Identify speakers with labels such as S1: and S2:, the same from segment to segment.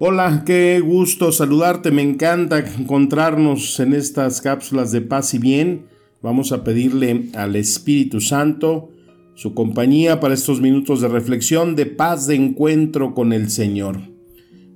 S1: Hola, qué gusto saludarte, me encanta encontrarnos en estas cápsulas de paz y bien. Vamos a pedirle al Espíritu Santo su compañía para estos minutos de reflexión, de paz, de encuentro con el Señor.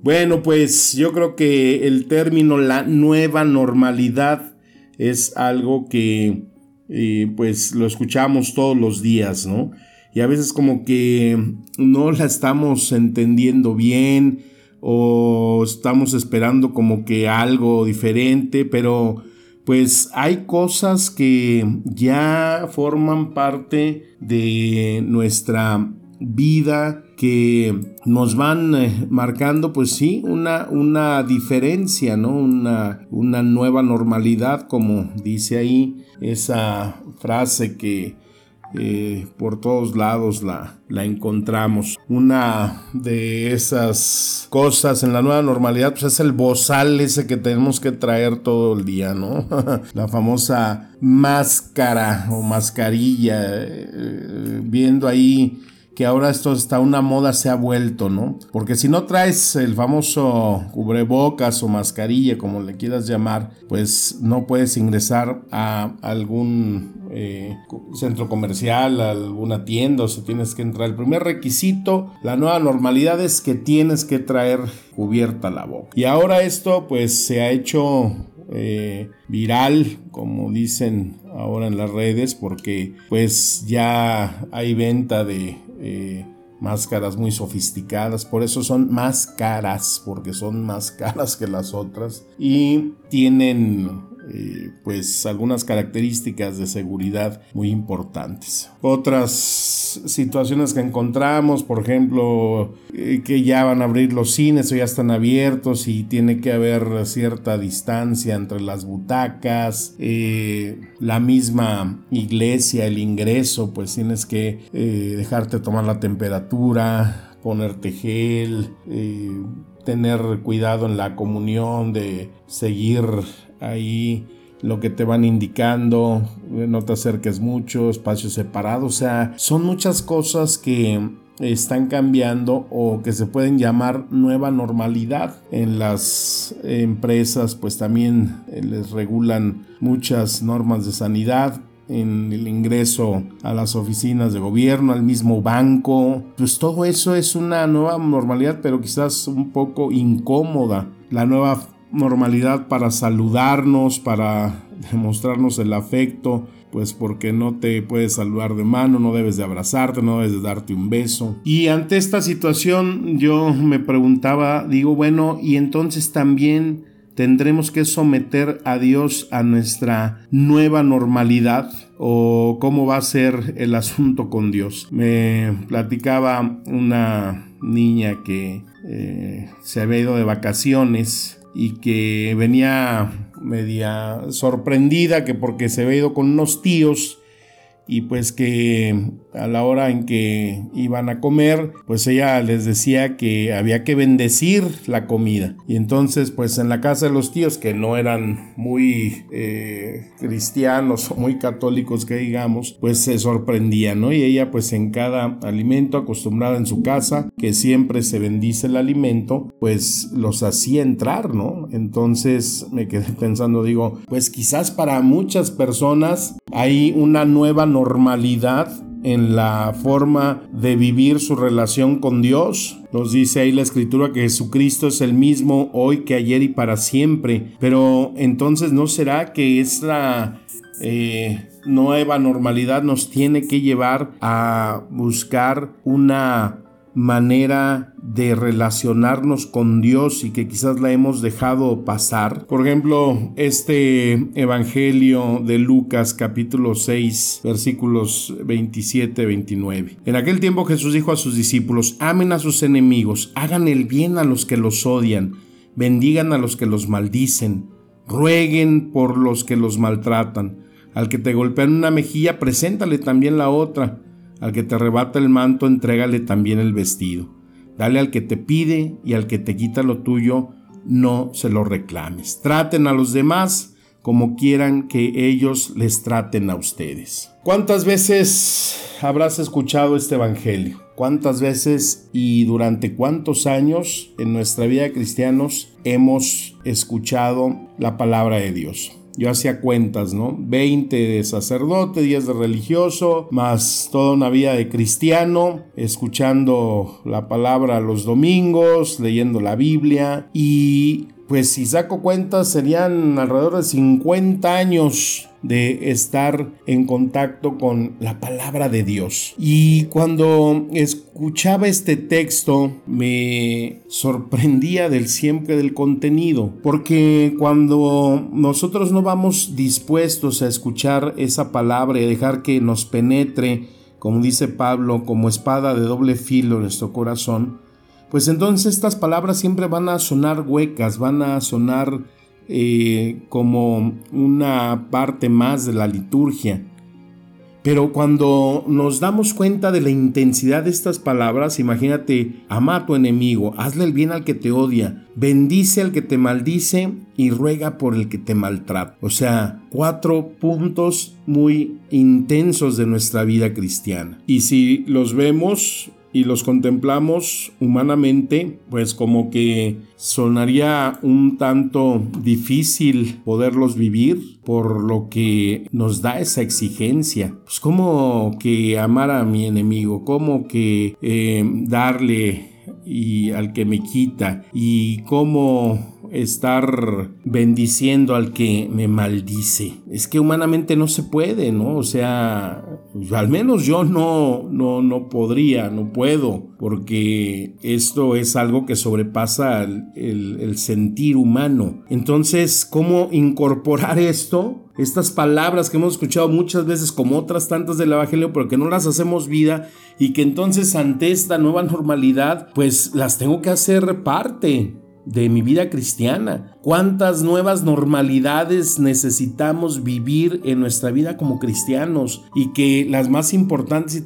S1: Bueno, pues yo creo que el término la nueva normalidad es algo que eh, pues lo escuchamos todos los días, ¿no? Y a veces como que no la estamos entendiendo bien, o estamos esperando como que algo diferente, pero pues hay cosas que ya forman parte de nuestra vida que nos van eh, marcando pues sí una, una diferencia, ¿no? Una, una nueva normalidad como dice ahí esa frase que eh, por todos lados la, la encontramos. Una de esas cosas en la nueva normalidad pues es el bozal ese que tenemos que traer todo el día, ¿no? la famosa máscara o mascarilla, eh, viendo ahí que ahora esto está una moda se ha vuelto, ¿no? Porque si no traes el famoso cubrebocas o mascarilla, como le quieras llamar, pues no puedes ingresar a algún eh, centro comercial, a alguna tienda, o si tienes que entrar. El primer requisito, la nueva normalidad es que tienes que traer cubierta la boca. Y ahora esto pues se ha hecho eh, viral, como dicen ahora en las redes, porque pues ya hay venta de eh, máscaras muy sofisticadas, por eso son más caras, porque son más caras que las otras. Y tienen eh, pues algunas características de seguridad muy importantes. Otras situaciones que encontramos, por ejemplo, eh, que ya van a abrir los cines o ya están abiertos y tiene que haber cierta distancia entre las butacas, eh, la misma iglesia, el ingreso, pues tienes que dejarte tomar la temperatura, ponerte gel, tener cuidado en la comunión, de seguir ahí lo que te van indicando, no te acerques mucho, espacios separados, o sea, son muchas cosas que están cambiando o que se pueden llamar nueva normalidad. En las empresas pues también eh, les regulan muchas normas de sanidad, en el ingreso a las oficinas de gobierno, al mismo banco. Pues todo eso es una nueva normalidad, pero quizás un poco incómoda. La nueva normalidad para saludarnos, para demostrarnos el afecto, pues porque no te puedes saludar de mano, no debes de abrazarte, no debes de darte un beso. Y ante esta situación yo me preguntaba, digo, bueno, y entonces también tendremos que someter a Dios a nuestra nueva normalidad o cómo va a ser el asunto con Dios. Me platicaba una niña que eh, se había ido de vacaciones y que venía media sorprendida que porque se había ido con unos tíos y pues que a la hora en que iban a comer, pues ella les decía que había que bendecir la comida. Y entonces, pues en la casa de los tíos, que no eran muy eh, cristianos o muy católicos, que digamos, pues se sorprendían, ¿no? Y ella, pues en cada alimento, acostumbrada en su casa, que siempre se bendice el alimento, pues los hacía entrar, ¿no? Entonces me quedé pensando, digo, pues quizás para muchas personas hay una nueva normalidad en la forma de vivir su relación con Dios. Nos dice ahí la escritura que Jesucristo es el mismo hoy que ayer y para siempre. Pero entonces no será que esta eh, nueva normalidad nos tiene que llevar a buscar una manera de relacionarnos con Dios y que quizás la hemos dejado pasar. Por ejemplo, este Evangelio de Lucas capítulo 6 versículos 27-29. En aquel tiempo Jesús dijo a sus discípulos, amen a sus enemigos, hagan el bien a los que los odian, bendigan a los que los maldicen, rueguen por los que los maltratan. Al que te golpea en una mejilla, preséntale también la otra. Al que te arrebata el manto, entrégale también el vestido. Dale al que te pide y al que te quita lo tuyo, no se lo reclames. Traten a los demás como quieran que ellos les traten a ustedes. ¿Cuántas veces habrás escuchado este Evangelio? ¿Cuántas veces y durante cuántos años en nuestra vida cristianos hemos escuchado la palabra de Dios? Yo hacía cuentas, ¿no? 20 de sacerdote, 10 de religioso, más toda una vida de cristiano, escuchando la palabra los domingos, leyendo la Biblia y pues si saco cuentas serían alrededor de 50 años de estar en contacto con la palabra de Dios. Y cuando escuchaba este texto me sorprendía del siempre del contenido, porque cuando nosotros no vamos dispuestos a escuchar esa palabra y dejar que nos penetre, como dice Pablo, como espada de doble filo en nuestro corazón, pues entonces estas palabras siempre van a sonar huecas, van a sonar eh, como una parte más de la liturgia. Pero cuando nos damos cuenta de la intensidad de estas palabras, imagínate, ama a tu enemigo, hazle el bien al que te odia, bendice al que te maldice y ruega por el que te maltrata. O sea, cuatro puntos muy intensos de nuestra vida cristiana. Y si los vemos y los contemplamos humanamente, pues como que sonaría un tanto difícil poderlos vivir por lo que nos da esa exigencia. Pues como que amar a mi enemigo, como que eh, darle y al que me quita y cómo estar bendiciendo al que me maldice. Es que humanamente no se puede, ¿no? O sea, al menos yo no, no, no podría, no puedo, porque esto es algo que sobrepasa el, el sentir humano. Entonces, ¿cómo incorporar esto? estas palabras que hemos escuchado muchas veces como otras tantas del Evangelio, pero que no las hacemos vida y que entonces ante esta nueva normalidad, pues las tengo que hacer parte de mi vida cristiana. ¿Cuántas nuevas normalidades necesitamos vivir en nuestra vida como cristianos y que las más importantes y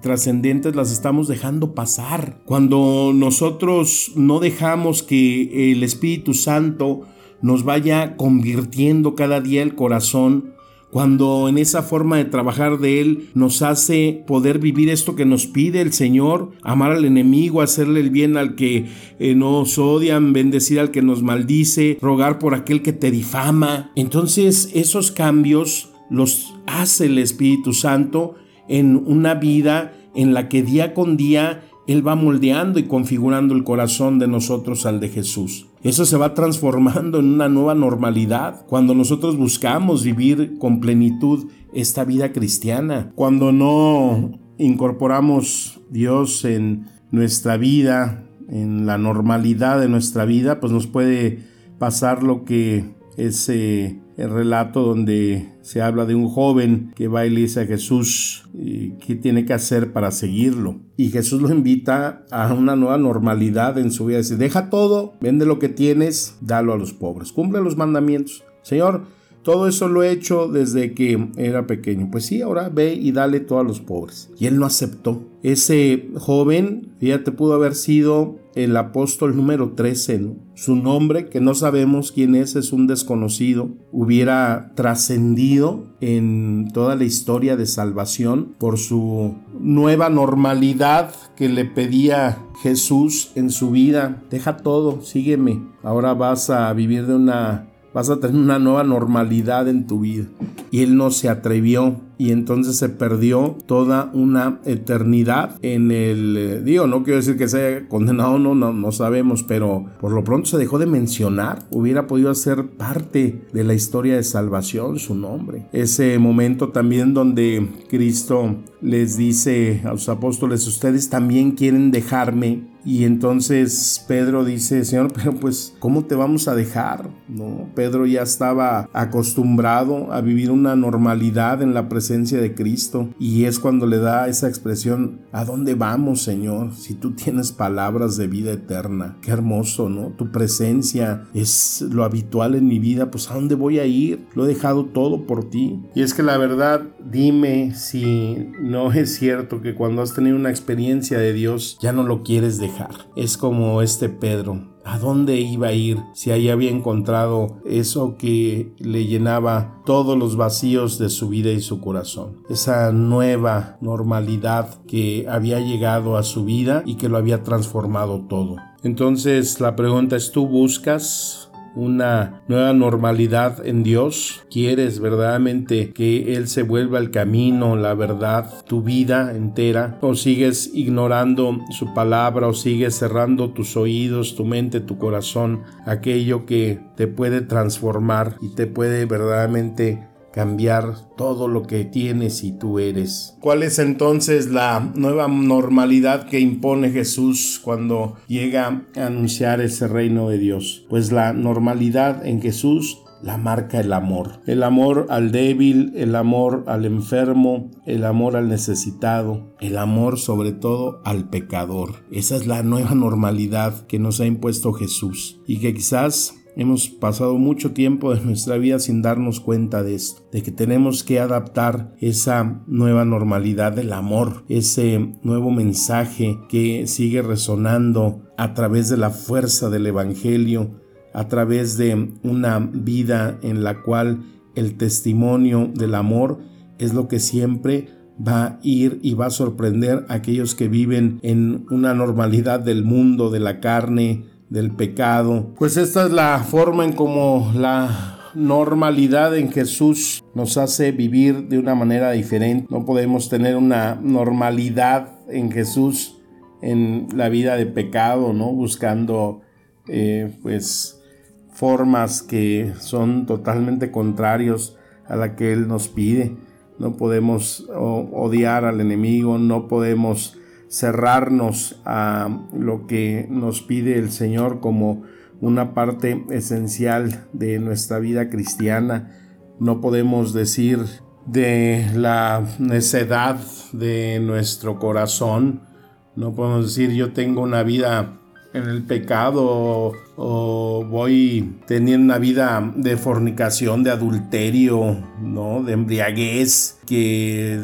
S1: trascendentes las estamos dejando pasar? Cuando nosotros no dejamos que el Espíritu Santo nos vaya convirtiendo cada día el corazón cuando en esa forma de trabajar de Él nos hace poder vivir esto que nos pide el Señor, amar al enemigo, hacerle el bien al que eh, nos odian, bendecir al que nos maldice, rogar por aquel que te difama. Entonces esos cambios los hace el Espíritu Santo en una vida en la que día con día él va moldeando y configurando el corazón de nosotros al de Jesús. Eso se va transformando en una nueva normalidad cuando nosotros buscamos vivir con plenitud esta vida cristiana. Cuando no incorporamos Dios en nuestra vida, en la normalidad de nuestra vida, pues nos puede pasar lo que ese el relato donde se habla de un joven que va y le dice a Jesús qué tiene que hacer para seguirlo. Y Jesús lo invita a una nueva normalidad en su vida. Dice, deja todo, vende lo que tienes, dalo a los pobres, cumple los mandamientos. Señor, todo eso lo he hecho desde que era pequeño. Pues sí, ahora ve y dale todo a los pobres. Y él no aceptó. Ese joven, fíjate, pudo haber sido el apóstol número 13. Su nombre, que no sabemos quién es, es un desconocido, hubiera trascendido en toda la historia de salvación por su nueva normalidad que le pedía Jesús en su vida. Deja todo, sígueme. Ahora vas a vivir de una vas a tener una nueva normalidad en tu vida. Y él no se atrevió. Y entonces se perdió toda una eternidad en el eh, digo no quiero decir que sea condenado no, no no sabemos pero por lo pronto se dejó de mencionar. Hubiera podido ser parte de la historia de salvación su nombre. Ese momento también donde Cristo les dice a los apóstoles ustedes también quieren dejarme y entonces Pedro dice, Señor, pero pues, ¿cómo te vamos a dejar? No, Pedro ya estaba acostumbrado a vivir una normalidad en la presencia de Cristo y es cuando le da esa expresión, ¿a dónde vamos, Señor? Si tú tienes palabras de vida eterna. Qué hermoso, ¿no? Tu presencia es lo habitual en mi vida, pues ¿a dónde voy a ir? Lo he dejado todo por ti. Y es que la verdad, dime si no es cierto que cuando has tenido una experiencia de Dios, ya no lo quieres dejar es como este Pedro. ¿A dónde iba a ir si ahí había encontrado eso que le llenaba todos los vacíos de su vida y su corazón? Esa nueva normalidad que había llegado a su vida y que lo había transformado todo. Entonces la pregunta es, ¿tú buscas una nueva normalidad en Dios? ¿Quieres verdaderamente que Él se vuelva el camino, la verdad, tu vida entera? ¿O sigues ignorando su palabra o sigues cerrando tus oídos, tu mente, tu corazón, aquello que te puede transformar y te puede verdaderamente cambiar todo lo que tienes y tú eres. ¿Cuál es entonces la nueva normalidad que impone Jesús cuando llega a anunciar ese reino de Dios? Pues la normalidad en Jesús la marca el amor. El amor al débil, el amor al enfermo, el amor al necesitado, el amor sobre todo al pecador. Esa es la nueva normalidad que nos ha impuesto Jesús y que quizás Hemos pasado mucho tiempo de nuestra vida sin darnos cuenta de esto, de que tenemos que adaptar esa nueva normalidad del amor, ese nuevo mensaje que sigue resonando a través de la fuerza del Evangelio, a través de una vida en la cual el testimonio del amor es lo que siempre va a ir y va a sorprender a aquellos que viven en una normalidad del mundo, de la carne, del pecado. Pues esta es la forma en como la normalidad en Jesús nos hace vivir de una manera diferente. No podemos tener una normalidad en Jesús en la vida de pecado, ¿no? Buscando eh, pues formas que son totalmente contrarios a la que Él nos pide. No podemos odiar al enemigo, no podemos cerrarnos a lo que nos pide el Señor como una parte esencial de nuestra vida cristiana. No podemos decir de la necedad de nuestro corazón. No podemos decir yo tengo una vida en el pecado o, voy teniendo una vida de fornicación, de adulterio, ¿no? De embriaguez, que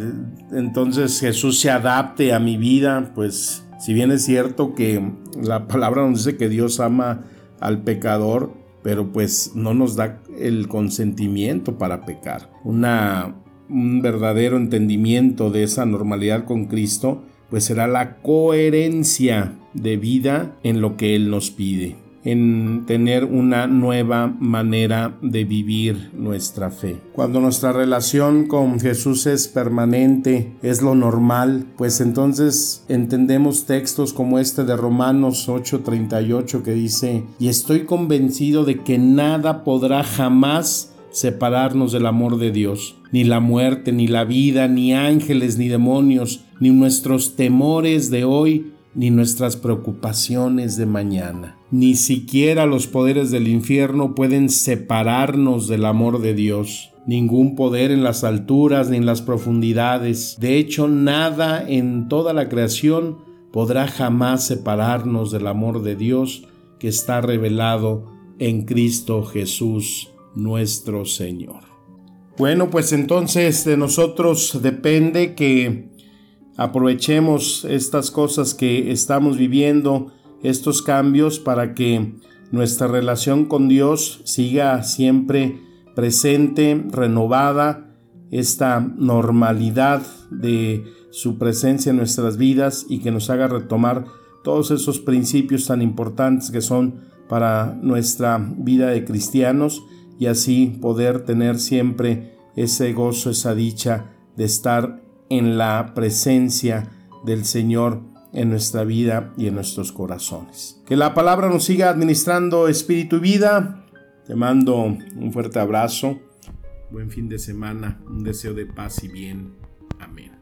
S1: entonces Jesús se adapte a mi vida, pues si bien es cierto que la palabra nos dice que Dios ama al pecador, pero pues no nos da el consentimiento para pecar. Una, un verdadero entendimiento de esa normalidad con Cristo pues será la coherencia de vida en lo que Él nos pide, en tener una nueva manera de vivir nuestra fe. Cuando nuestra relación con Jesús es permanente, es lo normal, pues entonces entendemos textos como este de Romanos 8:38 que dice, y estoy convencido de que nada podrá jamás separarnos del amor de Dios. Ni la muerte, ni la vida, ni ángeles, ni demonios, ni nuestros temores de hoy, ni nuestras preocupaciones de mañana. Ni siquiera los poderes del infierno pueden separarnos del amor de Dios. Ningún poder en las alturas ni en las profundidades. De hecho, nada en toda la creación podrá jamás separarnos del amor de Dios que está revelado en Cristo Jesús nuestro Señor. Bueno, pues entonces de nosotros depende que aprovechemos estas cosas que estamos viviendo, estos cambios, para que nuestra relación con Dios siga siempre presente, renovada, esta normalidad de su presencia en nuestras vidas y que nos haga retomar todos esos principios tan importantes que son para nuestra vida de cristianos y así poder tener siempre ese gozo, esa dicha de estar en la presencia del Señor en nuestra vida y en nuestros corazones. Que la palabra nos siga administrando espíritu y vida. Te mando un fuerte abrazo, buen fin de semana, un deseo de paz y bien. Amén.